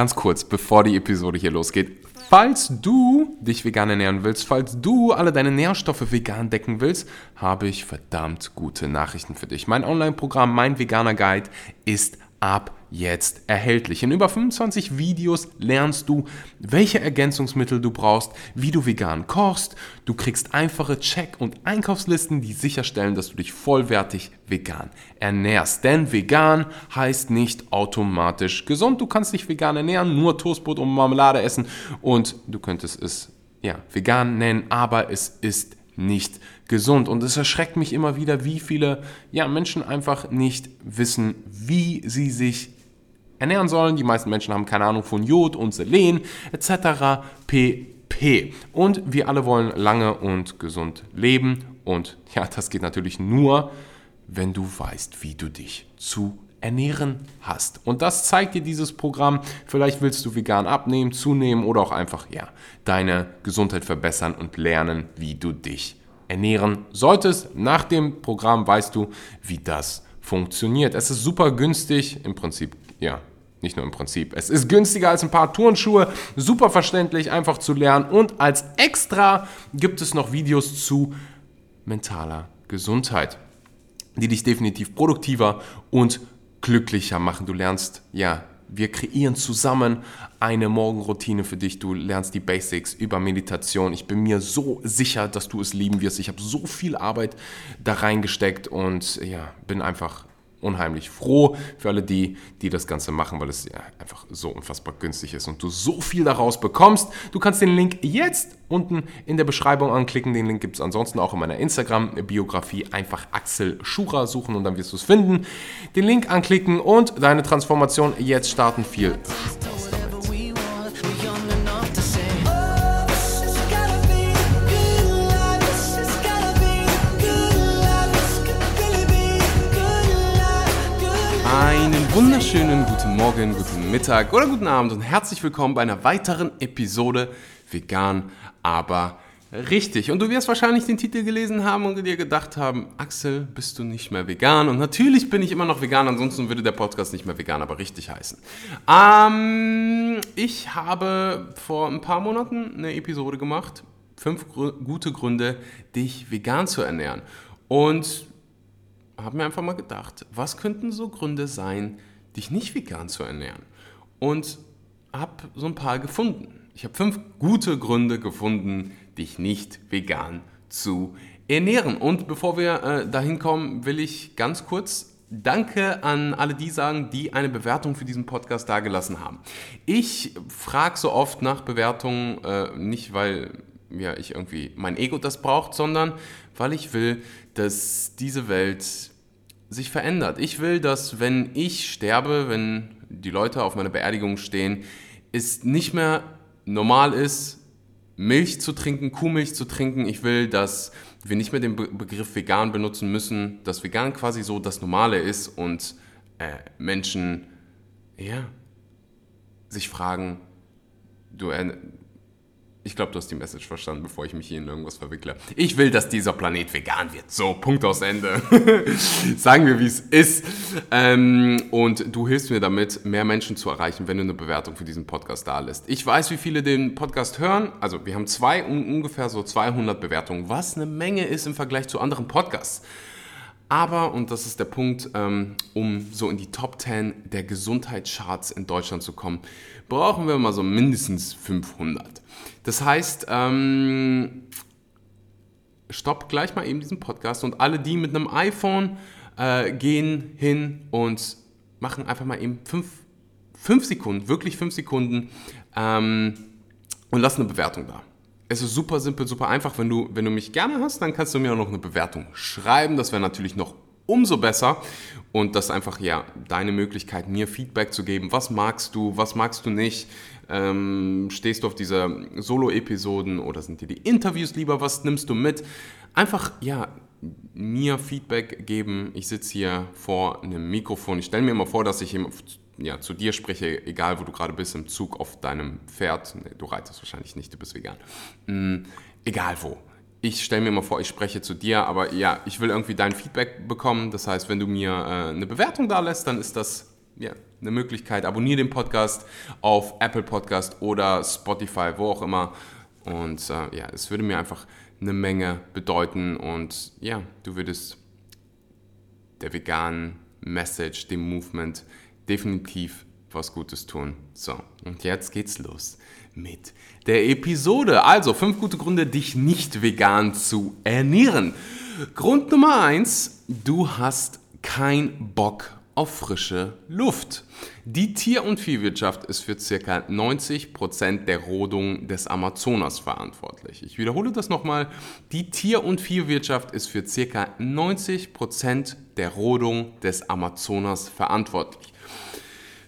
ganz kurz, bevor die Episode hier losgeht. Falls du dich vegan ernähren willst, falls du alle deine Nährstoffe vegan decken willst, habe ich verdammt gute Nachrichten für dich. Mein Online-Programm, mein Veganer Guide ist ab jetzt erhältlich. In über 25 Videos lernst du, welche Ergänzungsmittel du brauchst, wie du vegan kochst. Du kriegst einfache Check- und Einkaufslisten, die sicherstellen, dass du dich vollwertig vegan ernährst. Denn vegan heißt nicht automatisch gesund. Du kannst dich vegan ernähren, nur Toastbrot und Marmelade essen und du könntest es ja, vegan nennen, aber es ist nicht gesund. Und es erschreckt mich immer wieder, wie viele ja, Menschen einfach nicht wissen, wie sie sich ernähren sollen. Die meisten Menschen haben keine Ahnung von Jod und Selen etc. pp. Und wir alle wollen lange und gesund leben. Und ja, das geht natürlich nur, wenn du weißt, wie du dich zu ernähren hast. Und das zeigt dir dieses Programm. Vielleicht willst du vegan abnehmen, zunehmen oder auch einfach ja, deine Gesundheit verbessern und lernen, wie du dich ernähren solltest. Nach dem Programm weißt du, wie das funktioniert. Es ist super günstig, im Prinzip, ja, nicht nur im Prinzip. Es ist günstiger als ein paar Turnschuhe, super verständlich, einfach zu lernen. Und als extra gibt es noch Videos zu mentaler Gesundheit, die dich definitiv produktiver und glücklicher machen. Du lernst ja wir kreieren zusammen eine Morgenroutine für dich. Du lernst die Basics über Meditation. Ich bin mir so sicher, dass du es lieben wirst. Ich habe so viel Arbeit da reingesteckt und ja, bin einfach unheimlich froh für alle die, die das Ganze machen, weil es ja einfach so unfassbar günstig ist und du so viel daraus bekommst. Du kannst den Link jetzt unten in der Beschreibung anklicken. Den Link gibt es ansonsten auch in meiner Instagram-Biografie. Einfach Axel Schura suchen und dann wirst du es finden. Den Link anklicken und deine Transformation jetzt starten. Viel Spaß wunderschönen guten Morgen, guten Mittag oder guten Abend und herzlich willkommen bei einer weiteren Episode Vegan, aber richtig. Und du wirst wahrscheinlich den Titel gelesen haben und dir gedacht haben, Axel, bist du nicht mehr vegan? Und natürlich bin ich immer noch vegan, ansonsten würde der Podcast nicht mehr vegan, aber richtig heißen. Ähm, ich habe vor ein paar Monaten eine Episode gemacht, fünf gute Gründe, dich vegan zu ernähren. Und habe mir einfach mal gedacht, was könnten so Gründe sein, dich nicht vegan zu ernähren? Und habe so ein paar gefunden. Ich habe fünf gute Gründe gefunden, dich nicht vegan zu ernähren. Und bevor wir äh, dahin kommen, will ich ganz kurz Danke an alle die sagen, die eine Bewertung für diesen Podcast dagelassen haben. Ich frage so oft nach Bewertungen, äh, nicht weil ja, ich irgendwie mein Ego das braucht, sondern weil ich will, dass diese Welt sich verändert. Ich will, dass wenn ich sterbe, wenn die Leute auf meiner Beerdigung stehen, es nicht mehr normal ist, Milch zu trinken, Kuhmilch zu trinken. Ich will, dass wir nicht mehr den Be Begriff vegan benutzen müssen, dass vegan quasi so das Normale ist und äh, Menschen, ja, sich fragen, du, ich glaube, du hast die Message verstanden, bevor ich mich hier in irgendwas verwickle. Ich will, dass dieser Planet vegan wird. So, Punkt aus Ende. Sagen wir, wie es ist. Ähm, und du hilfst mir damit, mehr Menschen zu erreichen, wenn du eine Bewertung für diesen Podcast da lässt. Ich weiß, wie viele den Podcast hören. Also, wir haben zwei, ungefähr so 200 Bewertungen, was eine Menge ist im Vergleich zu anderen Podcasts. Aber, und das ist der Punkt, ähm, um so in die Top 10 der Gesundheitscharts in Deutschland zu kommen, brauchen wir mal so mindestens 500. Das heißt, ähm, stopp gleich mal eben diesen Podcast und alle, die mit einem iPhone äh, gehen hin und machen einfach mal eben 5 Sekunden, wirklich 5 Sekunden ähm, und lassen eine Bewertung da. Es ist super simpel, super einfach. Wenn du, wenn du mich gerne hast, dann kannst du mir auch noch eine Bewertung schreiben. Das wäre natürlich noch umso besser. Und das ist einfach ja deine Möglichkeit, mir Feedback zu geben. Was magst du, was magst du nicht? Ähm, stehst du auf diese Solo-Episoden oder sind dir die Interviews lieber? Was nimmst du mit? Einfach ja mir Feedback geben. Ich sitze hier vor einem Mikrofon. Ich stelle mir immer vor, dass ich ja, zu dir spreche, egal wo du gerade bist, im Zug auf deinem Pferd. Nee, du reitest wahrscheinlich nicht, du bist vegan. Mhm, egal wo. Ich stelle mir immer vor, ich spreche zu dir, aber ja, ich will irgendwie dein Feedback bekommen. Das heißt, wenn du mir äh, eine Bewertung da lässt, dann ist das ja, eine Möglichkeit. Abonniere den Podcast auf Apple Podcast oder Spotify, wo auch immer. Und äh, ja, es würde mir einfach eine Menge bedeuten und ja, du würdest der veganen Message, dem Movement definitiv was Gutes tun. So, und jetzt geht's los mit der Episode. Also, fünf gute Gründe, dich nicht vegan zu ernähren. Grund Nummer eins, du hast kein Bock auf frische Luft. Die Tier- und Viehwirtschaft ist für ca. 90% der Rodung des Amazonas verantwortlich. Ich wiederhole das nochmal. Die Tier- und Viehwirtschaft ist für ca. 90% der Rodung des Amazonas verantwortlich.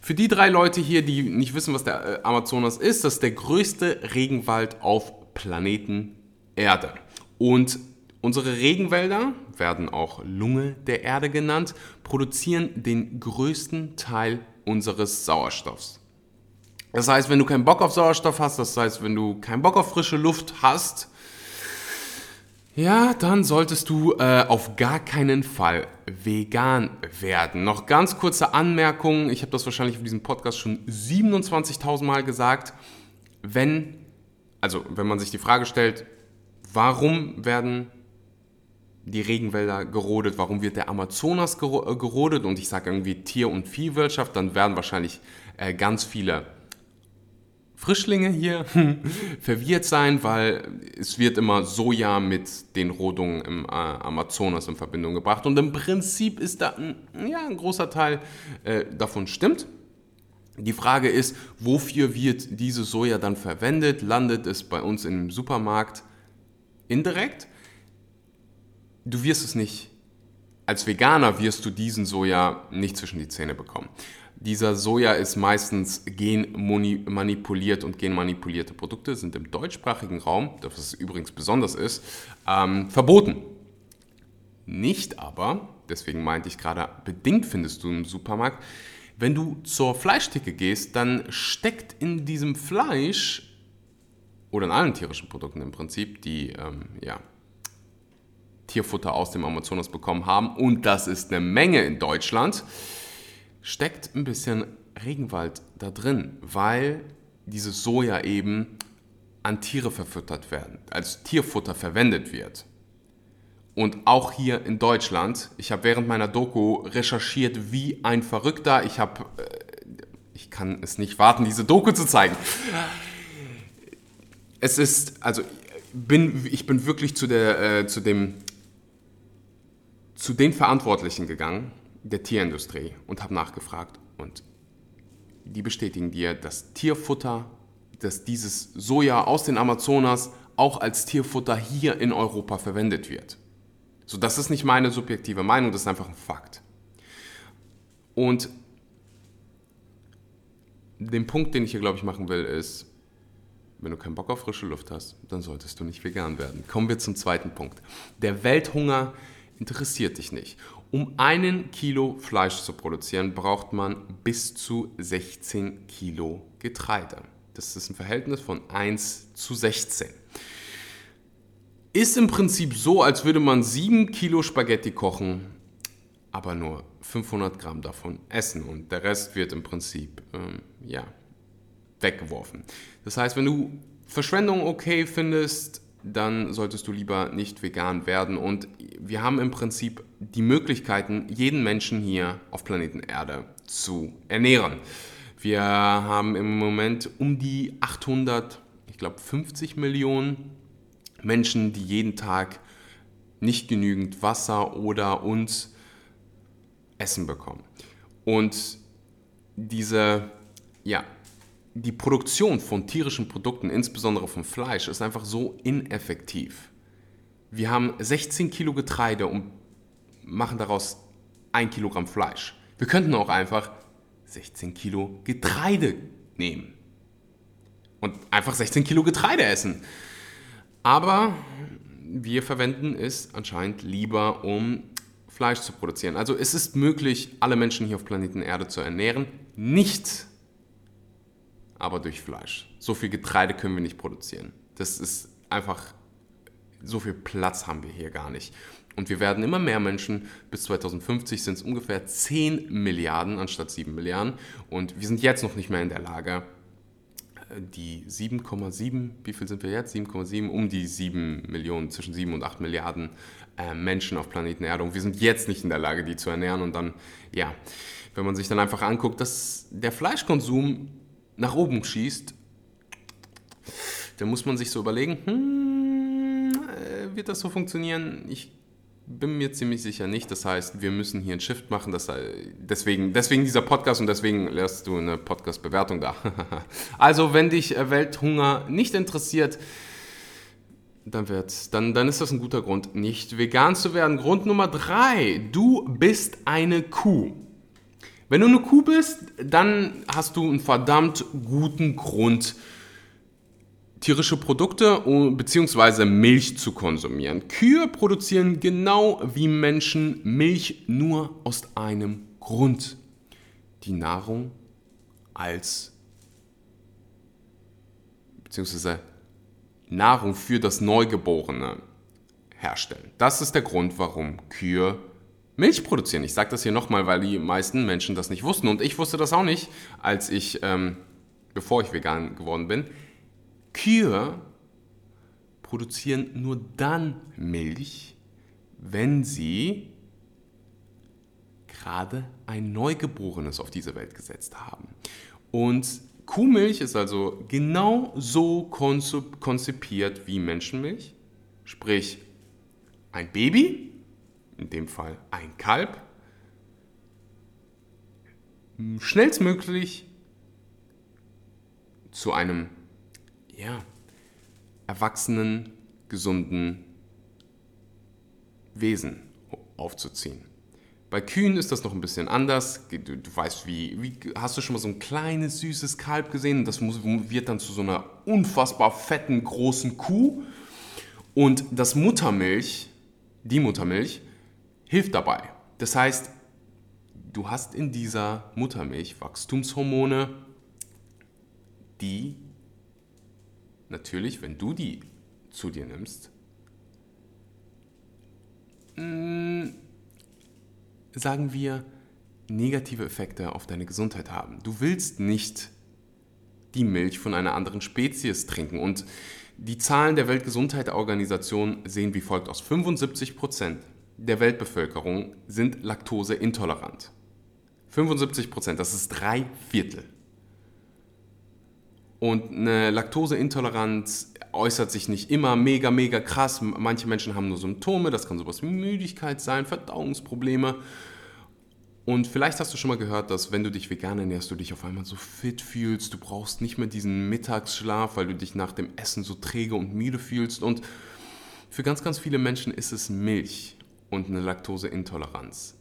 Für die drei Leute hier, die nicht wissen, was der äh, Amazonas ist, das ist der größte Regenwald auf Planeten Erde. Und Unsere Regenwälder, werden auch Lunge der Erde genannt, produzieren den größten Teil unseres Sauerstoffs. Das heißt, wenn du keinen Bock auf Sauerstoff hast, das heißt, wenn du keinen Bock auf frische Luft hast, ja, dann solltest du äh, auf gar keinen Fall vegan werden. Noch ganz kurze Anmerkung, ich habe das wahrscheinlich auf diesem Podcast schon 27.000 Mal gesagt. Wenn, also wenn man sich die Frage stellt, warum werden die Regenwälder gerodet, warum wird der Amazonas äh, gerodet und ich sage irgendwie Tier- und Viehwirtschaft, dann werden wahrscheinlich äh, ganz viele Frischlinge hier verwirrt sein, weil es wird immer Soja mit den Rodungen im äh, Amazonas in Verbindung gebracht und im Prinzip ist da ein, ja, ein großer Teil äh, davon stimmt. Die Frage ist, wofür wird diese Soja dann verwendet? Landet es bei uns im Supermarkt indirekt? du wirst es nicht, als Veganer wirst du diesen Soja nicht zwischen die Zähne bekommen. Dieser Soja ist meistens genmanipuliert und genmanipulierte Produkte sind im deutschsprachigen Raum, das es übrigens besonders ist, ähm, verboten. Nicht aber, deswegen meinte ich gerade, bedingt findest du im Supermarkt, wenn du zur Fleischtheke gehst, dann steckt in diesem Fleisch oder in allen tierischen Produkten im Prinzip, die ähm, ja, Tierfutter aus dem Amazonas bekommen haben, und das ist eine Menge in Deutschland, steckt ein bisschen Regenwald da drin, weil dieses Soja eben an Tiere verfüttert werden, als Tierfutter verwendet wird. Und auch hier in Deutschland, ich habe während meiner Doku recherchiert wie ein Verrückter. Ich habe, äh, ich kann es nicht warten, diese Doku zu zeigen. Es ist, also bin, ich bin wirklich zu, der, äh, zu dem zu den Verantwortlichen gegangen, der Tierindustrie, und habe nachgefragt. Und die bestätigen dir, dass Tierfutter, dass dieses Soja aus den Amazonas auch als Tierfutter hier in Europa verwendet wird. So, das ist nicht meine subjektive Meinung, das ist einfach ein Fakt. Und den Punkt, den ich hier, glaube ich, machen will, ist, wenn du keinen Bock auf frische Luft hast, dann solltest du nicht vegan werden. Kommen wir zum zweiten Punkt. Der Welthunger interessiert dich nicht. Um einen Kilo Fleisch zu produzieren, braucht man bis zu 16 Kilo Getreide. Das ist ein Verhältnis von 1 zu 16. Ist im Prinzip so, als würde man 7 Kilo Spaghetti kochen, aber nur 500 Gramm davon essen und der Rest wird im Prinzip ähm, ja, weggeworfen. Das heißt, wenn du Verschwendung okay findest, dann solltest du lieber nicht vegan werden. Und wir haben im Prinzip die Möglichkeiten, jeden Menschen hier auf Planeten Erde zu ernähren. Wir haben im Moment um die 800, ich glaube 50 Millionen Menschen, die jeden Tag nicht genügend Wasser oder uns Essen bekommen. Und diese ja, die Produktion von tierischen Produkten, insbesondere von Fleisch, ist einfach so ineffektiv. Wir haben 16 Kilo Getreide und machen daraus 1 Kilogramm Fleisch. Wir könnten auch einfach 16 Kilo Getreide nehmen und einfach 16 Kilo Getreide essen. Aber wir verwenden es anscheinend lieber, um Fleisch zu produzieren. Also es ist möglich, alle Menschen hier auf Planeten Erde zu ernähren, nicht aber durch Fleisch. So viel Getreide können wir nicht produzieren. Das ist einfach, so viel Platz haben wir hier gar nicht. Und wir werden immer mehr Menschen. Bis 2050 sind es ungefähr 10 Milliarden anstatt 7 Milliarden. Und wir sind jetzt noch nicht mehr in der Lage, die 7,7, wie viel sind wir jetzt? 7,7, um die 7 Millionen, zwischen 7 und 8 Milliarden äh, Menschen auf Planeten Erde. Und wir sind jetzt nicht in der Lage, die zu ernähren. Und dann, ja, wenn man sich dann einfach anguckt, dass der Fleischkonsum nach oben schießt, dann muss man sich so überlegen, hm, äh, wird das so funktionieren? Ich bin mir ziemlich sicher nicht. Das heißt, wir müssen hier ein Shift machen. Das, deswegen, deswegen dieser Podcast und deswegen lässt du eine Podcast-Bewertung da. also, wenn dich äh, Welthunger nicht interessiert, dann, wird, dann, dann ist das ein guter Grund, nicht vegan zu werden. Grund Nummer drei, du bist eine Kuh. Wenn du eine Kuh bist, dann hast du einen verdammt guten Grund, tierische Produkte bzw. Milch zu konsumieren. Kühe produzieren genau wie Menschen Milch nur aus einem Grund. Die Nahrung als bzw. Nahrung für das Neugeborene herstellen. Das ist der Grund, warum Kühe Milch produzieren. Ich sage das hier nochmal, weil die meisten Menschen das nicht wussten und ich wusste das auch nicht, als ich, ähm, bevor ich vegan geworden bin. Kühe produzieren nur dann Milch, wenn sie gerade ein Neugeborenes auf diese Welt gesetzt haben. Und Kuhmilch ist also genau so konzipiert wie Menschenmilch, sprich ein Baby, in dem Fall ein Kalb, schnellstmöglich zu einem ja, erwachsenen, gesunden Wesen aufzuziehen. Bei Kühen ist das noch ein bisschen anders. Du, du, weißt, wie, wie hast du schon mal so ein kleines, süßes Kalb gesehen? Das muss, wird dann zu so einer unfassbar fetten, großen Kuh. Und das Muttermilch, die Muttermilch, hilft dabei. Das heißt, du hast in dieser Muttermilch Wachstumshormone, die natürlich, wenn du die zu dir nimmst, mm, sagen wir, negative Effekte auf deine Gesundheit haben. Du willst nicht die Milch von einer anderen Spezies trinken. Und die Zahlen der Weltgesundheitsorganisation sehen wie folgt aus. 75 Prozent der Weltbevölkerung sind laktoseintolerant. 75 Prozent, das ist drei Viertel. Und eine Laktoseintoleranz äußert sich nicht immer mega, mega krass. Manche Menschen haben nur Symptome, das kann sowas wie Müdigkeit sein, Verdauungsprobleme. Und vielleicht hast du schon mal gehört, dass wenn du dich vegan ernährst, du dich auf einmal so fit fühlst. Du brauchst nicht mehr diesen Mittagsschlaf, weil du dich nach dem Essen so träge und müde fühlst. Und für ganz, ganz viele Menschen ist es Milch und eine Laktoseintoleranz.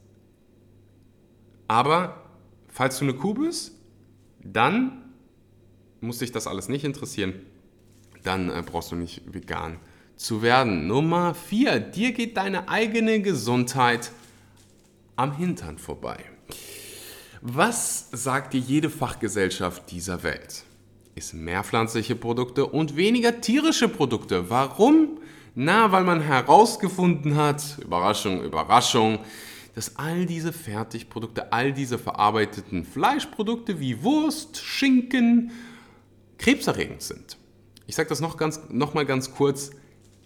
Aber falls du eine Kuh bist, dann muss dich das alles nicht interessieren, dann äh, brauchst du nicht vegan zu werden. Nummer 4. Dir geht deine eigene Gesundheit am Hintern vorbei. Was sagt dir jede Fachgesellschaft dieser Welt? Ist mehr pflanzliche Produkte und weniger tierische Produkte. Warum? Na, weil man herausgefunden hat, Überraschung, Überraschung, dass all diese Fertigprodukte, all diese verarbeiteten Fleischprodukte wie Wurst, Schinken, krebserregend sind. Ich sage das noch, ganz, noch mal ganz kurz.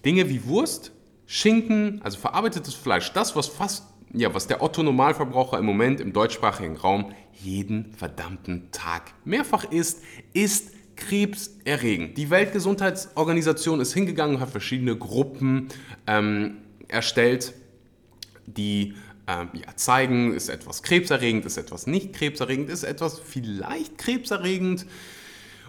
Dinge wie Wurst, Schinken, also verarbeitetes Fleisch, das, was fast, ja, was der Otto-Normalverbraucher im Moment im deutschsprachigen Raum jeden verdammten Tag mehrfach isst, ist krebserregend. Die Weltgesundheitsorganisation ist hingegangen und hat verschiedene Gruppen ähm, erstellt, die ähm, ja, zeigen, ist etwas krebserregend, ist etwas nicht krebserregend, ist etwas vielleicht krebserregend.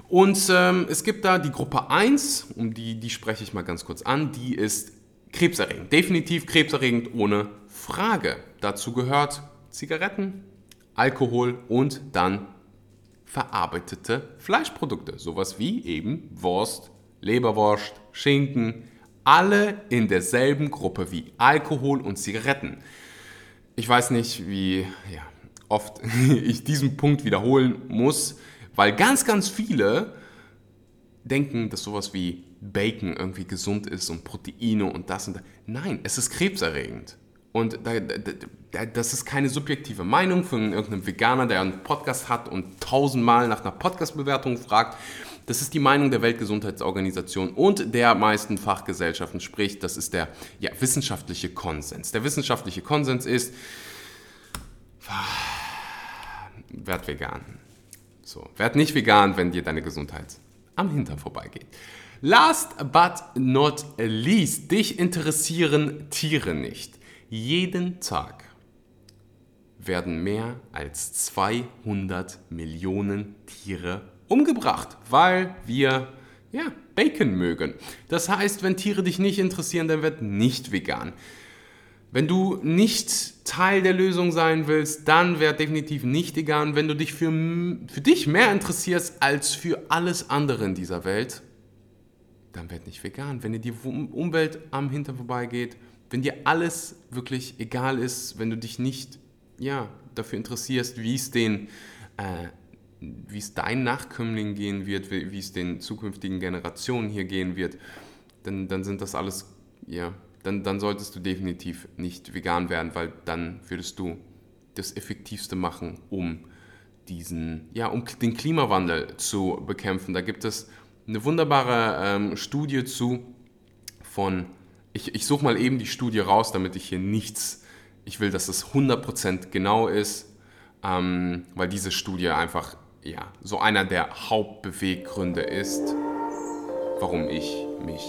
Und ähm, es gibt da die Gruppe 1, um die, die spreche ich mal ganz kurz an, die ist krebserregend. Definitiv krebserregend ohne Frage. Dazu gehört Zigaretten, Alkohol und dann verarbeitete Fleischprodukte. Sowas wie eben Wurst, Leberwurst, Schinken. Alle in derselben Gruppe wie Alkohol und Zigaretten. Ich weiß nicht, wie ja, oft ich diesen Punkt wiederholen muss weil ganz, ganz viele denken, dass sowas wie Bacon irgendwie gesund ist und Proteine und das und das. Nein, es ist krebserregend. Und das ist keine subjektive Meinung von irgendeinem Veganer, der einen Podcast hat und tausendmal nach einer Podcast-Bewertung fragt. Das ist die Meinung der Weltgesundheitsorganisation und der meisten Fachgesellschaften, sprich, das ist der ja, wissenschaftliche Konsens. Der wissenschaftliche Konsens ist, werd vegan. So, werd nicht vegan, wenn dir deine Gesundheit am Hintern vorbeigeht. Last but not least, dich interessieren Tiere nicht. Jeden Tag werden mehr als 200 Millionen Tiere umgebracht, weil wir ja, Bacon mögen. Das heißt, wenn Tiere dich nicht interessieren, dann wird nicht vegan. Wenn du nicht Teil der Lösung sein willst, dann wäre definitiv nicht vegan. Wenn du dich für, für dich mehr interessierst als für alles andere in dieser Welt, dann werd nicht vegan. Wenn dir die Umwelt am Hintern vorbeigeht, wenn dir alles wirklich egal ist, wenn du dich nicht ja, dafür interessierst, wie es den, äh, wie es deinen Nachkömmlingen gehen wird, wie, es den zukünftigen Generationen hier gehen wird, dann, dann sind das alles, ja, dann, dann solltest du definitiv nicht vegan werden, weil dann würdest du das Effektivste machen, um diesen, ja, um den Klimawandel zu bekämpfen. Da gibt es eine wunderbare ähm, Studie zu von ich, ich suche mal eben die Studie raus, damit ich hier nichts, ich will, dass es 100% genau ist, ähm, weil diese Studie einfach ja, so einer der Hauptbeweggründe ist, warum ich mich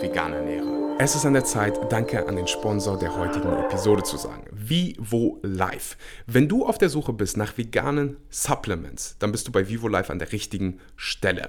vegan ernähre. Es ist an der Zeit, danke an den Sponsor der heutigen Episode zu sagen. Vivo Life. Wenn du auf der Suche bist nach veganen Supplements, dann bist du bei Vivo Life an der richtigen Stelle.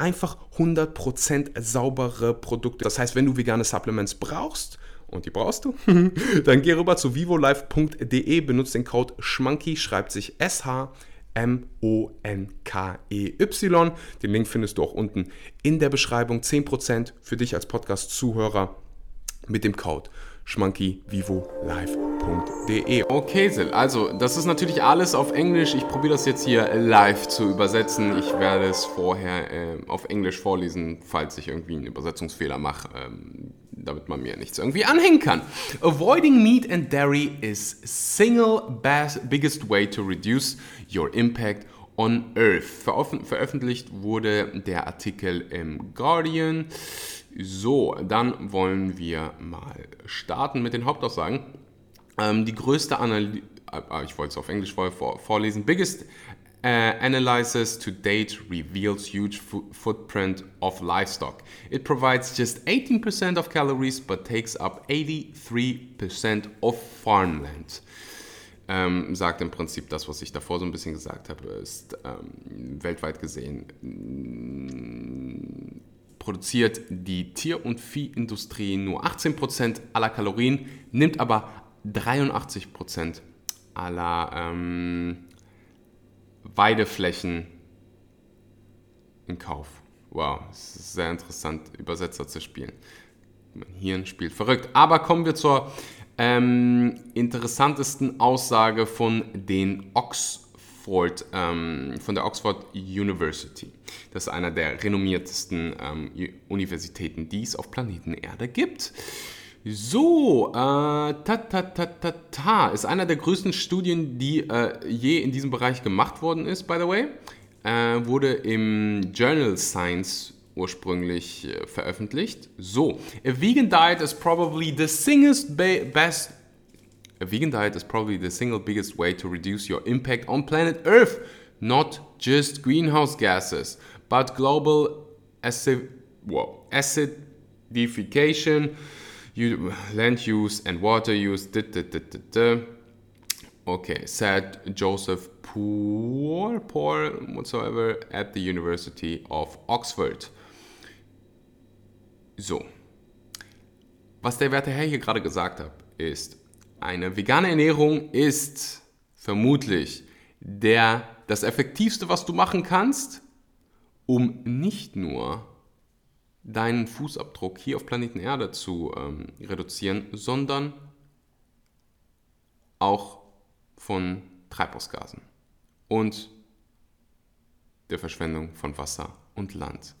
einfach 100% saubere Produkte. Das heißt, wenn du vegane Supplements brauchst, und die brauchst du, dann geh rüber zu vivolife.de, benutze den Code SCHMANKY, schreibt sich SH. M-O-N-K-E-Y. Den Link findest du auch unten in der Beschreibung. 10% für dich als Podcast-Zuhörer mit dem Code schmankyvivolive.de. Okay, Sil, also das ist natürlich alles auf Englisch. Ich probiere das jetzt hier live zu übersetzen. Ich werde es vorher äh, auf Englisch vorlesen, falls ich irgendwie einen Übersetzungsfehler mache, ähm, damit man mir nichts irgendwie anhängen kann. Avoiding meat and dairy is single best, biggest way to reduce your impact on Earth. veröffentlicht wurde der Artikel im Guardian. So, dann wollen wir mal starten mit den Hauptaussagen. Ähm, die größte Analyse, äh, ich wollte es auf Englisch vor, vorlesen, biggest uh, analysis to date reveals huge footprint of livestock. It provides just 18% of calories but takes up 83% of farmland. Ähm, sagt im Prinzip das, was ich davor so ein bisschen gesagt habe, ist ähm, weltweit gesehen produziert die Tier- und Viehindustrie nur 18% aller Kalorien, nimmt aber 83% aller ähm, Weideflächen in Kauf. Wow, es ist sehr interessant, Übersetzer zu spielen. Mein Hirn spielt verrückt. Aber kommen wir zur ähm, interessantesten Aussage von den Ox Oxford, ähm, von der Oxford University. Das ist einer der renommiertesten ähm, Universitäten, die es auf Planeten Erde gibt. So, äh, ta, ta, ta, ta, ta, ist einer der größten Studien, die äh, je in diesem Bereich gemacht worden ist, by the way. Äh, wurde im Journal Science ursprünglich äh, veröffentlicht. So, a vegan diet is probably the singest best A vegan diet is probably the single biggest way to reduce your impact on planet Earth, not just greenhouse gases, but global acid, well, acidification, land use, and water use. Okay, said Joseph Poor, Poor, whatsoever, at the University of Oxford. So, was der werte Herr hier gerade gesagt hat, ist, eine vegane Ernährung ist vermutlich der, das Effektivste, was du machen kannst, um nicht nur deinen Fußabdruck hier auf Planeten Erde zu ähm, reduzieren, sondern auch von Treibhausgasen und der Verschwendung von Wasser und Land.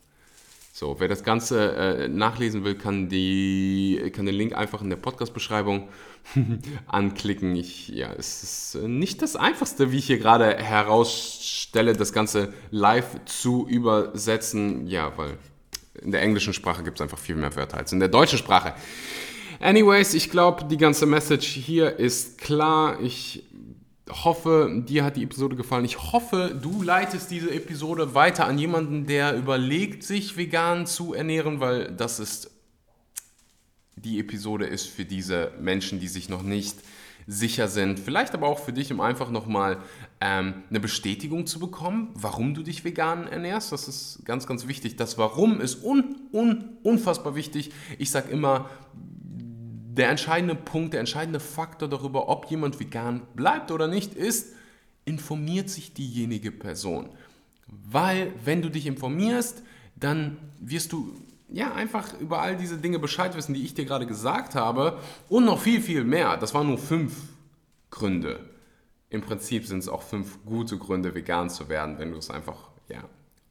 So, wer das Ganze äh, nachlesen will, kann, die, kann den Link einfach in der Podcast-Beschreibung anklicken. Ich, ja, es ist äh, nicht das Einfachste, wie ich hier gerade herausstelle, das Ganze live zu übersetzen. Ja, weil in der englischen Sprache gibt es einfach viel mehr Wörter als in der deutschen Sprache. Anyways, ich glaube, die ganze Message hier ist klar. Ich hoffe, dir hat die Episode gefallen. Ich hoffe, du leitest diese Episode weiter an jemanden, der überlegt, sich vegan zu ernähren, weil das ist die Episode ist für diese Menschen, die sich noch nicht sicher sind. Vielleicht aber auch für dich, um einfach nochmal ähm, eine Bestätigung zu bekommen, warum du dich vegan ernährst. Das ist ganz, ganz wichtig. Das Warum ist un, un, unfassbar wichtig. Ich sage immer, der entscheidende Punkt, der entscheidende Faktor darüber, ob jemand vegan bleibt oder nicht, ist, informiert sich diejenige Person. Weil wenn du dich informierst, dann wirst du ja einfach über all diese Dinge Bescheid wissen, die ich dir gerade gesagt habe und noch viel, viel mehr. Das waren nur fünf Gründe. Im Prinzip sind es auch fünf gute Gründe, vegan zu werden, wenn du es einfach, ja,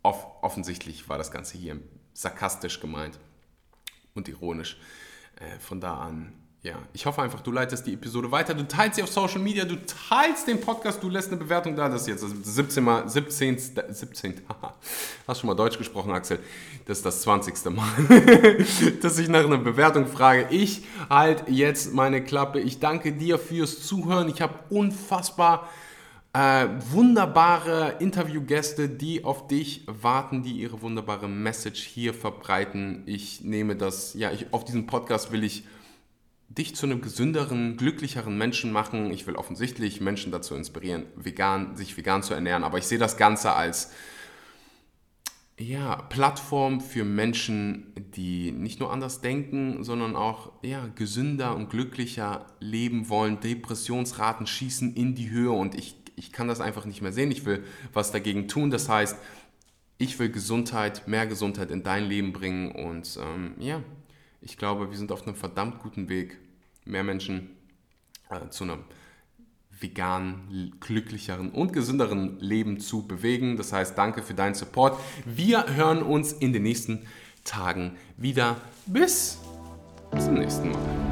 off offensichtlich war das Ganze hier sarkastisch gemeint und ironisch. Äh, von da an, ja, ich hoffe einfach, du leitest die Episode weiter, du teilst sie auf Social Media, du teilst den Podcast, du lässt eine Bewertung da. Das ist jetzt das 17 Mal, 17, 17, hast schon mal Deutsch gesprochen, Axel. Das ist das 20. Mal, dass ich nach einer Bewertung frage. Ich halt jetzt meine Klappe. Ich danke dir fürs Zuhören. Ich habe unfassbar äh, wunderbare Interviewgäste, die auf dich warten, die ihre wunderbare Message hier verbreiten. Ich nehme das, ja, ich, auf diesem Podcast will ich dich zu einem gesünderen, glücklicheren Menschen machen. Ich will offensichtlich Menschen dazu inspirieren, vegan, sich vegan zu ernähren, aber ich sehe das Ganze als ja, Plattform für Menschen, die nicht nur anders denken, sondern auch ja, gesünder und glücklicher leben wollen. Depressionsraten schießen in die Höhe und ich ich kann das einfach nicht mehr sehen, ich will was dagegen tun. Das heißt, ich will Gesundheit, mehr Gesundheit in dein Leben bringen und ähm, ja, ich glaube, wir sind auf einem verdammt guten Weg, mehr Menschen äh, zu einem veganen, glücklicheren und gesünderen Leben zu bewegen. Das heißt, danke für deinen Support. Wir hören uns in den nächsten Tagen wieder. Bis zum nächsten Mal.